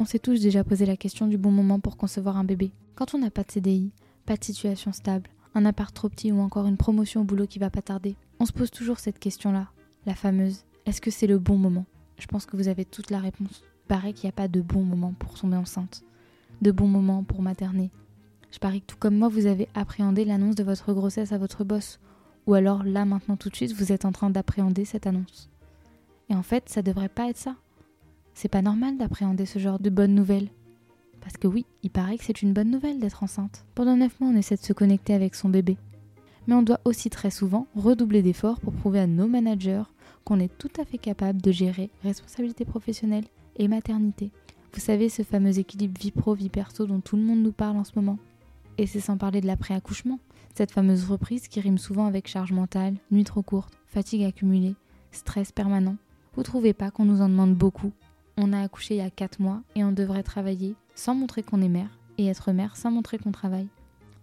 On s'est tous déjà posé la question du bon moment pour concevoir un bébé. Quand on n'a pas de CDI, pas de situation stable, un appart trop petit ou encore une promotion au boulot qui va pas tarder, on se pose toujours cette question-là, la fameuse est-ce que c'est le bon moment? Je pense que vous avez toute la réponse. Il qu'il n'y a pas de bon moment pour tomber enceinte, de bon moment pour materner. Je parie que tout comme moi, vous avez appréhendé l'annonce de votre grossesse à votre boss, ou alors là maintenant tout de suite, vous êtes en train d'appréhender cette annonce. Et en fait, ça devrait pas être ça. C'est pas normal d'appréhender ce genre de bonnes nouvelles. Parce que oui, il paraît que c'est une bonne nouvelle d'être enceinte. Pendant 9 mois, on essaie de se connecter avec son bébé. Mais on doit aussi très souvent redoubler d'efforts pour prouver à nos managers qu'on est tout à fait capable de gérer responsabilité professionnelle et maternité. Vous savez, ce fameux équilibre vie pro-vie perso dont tout le monde nous parle en ce moment. Et c'est sans parler de l'après-accouchement, cette fameuse reprise qui rime souvent avec charge mentale, nuit trop courte, fatigue accumulée, stress permanent. Vous trouvez pas qu'on nous en demande beaucoup? On a accouché il y a 4 mois et on devrait travailler sans montrer qu'on est mère et être mère sans montrer qu'on travaille.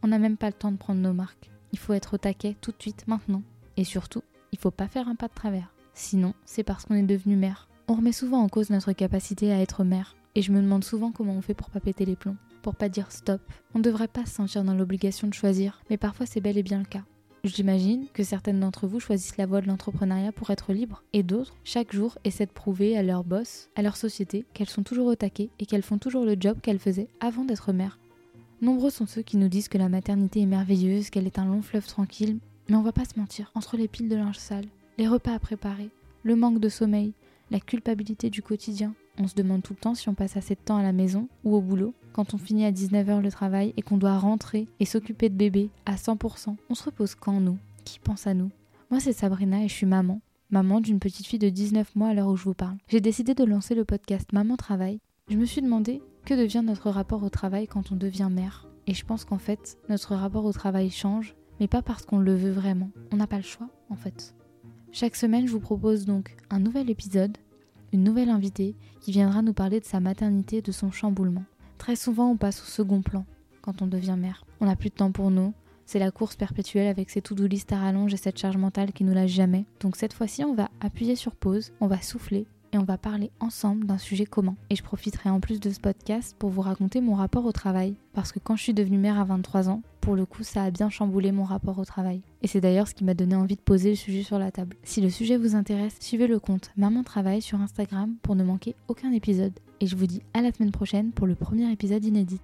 On n'a même pas le temps de prendre nos marques. Il faut être au taquet tout de suite, maintenant. Et surtout, il faut pas faire un pas de travers. Sinon, c'est parce qu'on est devenu mère. On remet souvent en cause notre capacité à être mère. Et je me demande souvent comment on fait pour pas péter les plombs. Pour pas dire stop. On devrait pas se sentir dans l'obligation de choisir, mais parfois c'est bel et bien le cas. J'imagine que certaines d'entre vous choisissent la voie de l'entrepreneuriat pour être libre, et d'autres, chaque jour, essaient de prouver à leur boss, à leur société, qu'elles sont toujours au taquet et qu'elles font toujours le job qu'elles faisaient avant d'être mère. Nombreux sont ceux qui nous disent que la maternité est merveilleuse, qu'elle est un long fleuve tranquille, mais on va pas se mentir, entre les piles de linge sale, les repas à préparer, le manque de sommeil, la culpabilité du quotidien, on se demande tout le temps si on passe assez de temps à la maison ou au boulot, quand on finit à 19h le travail et qu'on doit rentrer et s'occuper de bébé à 100%. On se repose quand nous? Qui pense à nous? Moi c'est Sabrina et je suis maman. Maman d'une petite fille de 19 mois à l'heure où je vous parle. J'ai décidé de lancer le podcast Maman Travail. Je me suis demandé que devient notre rapport au travail quand on devient mère. Et je pense qu'en fait, notre rapport au travail change, mais pas parce qu'on le veut vraiment. On n'a pas le choix, en fait. Chaque semaine, je vous propose donc un nouvel épisode, une nouvelle invitée qui viendra nous parler de sa maternité et de son chamboulement. Très souvent, on passe au second plan quand on devient mère. On n'a plus de temps pour nous. C'est la course perpétuelle avec ses to-do list à rallonge et cette charge mentale qui nous lâche jamais. Donc cette fois-ci, on va appuyer sur pause, on va souffler on va parler ensemble d'un sujet commun. Et je profiterai en plus de ce podcast pour vous raconter mon rapport au travail. Parce que quand je suis devenue mère à 23 ans, pour le coup, ça a bien chamboulé mon rapport au travail. Et c'est d'ailleurs ce qui m'a donné envie de poser le sujet sur la table. Si le sujet vous intéresse, suivez le compte Maman Travail sur Instagram pour ne manquer aucun épisode et je vous dis à la semaine prochaine pour le premier épisode inédit.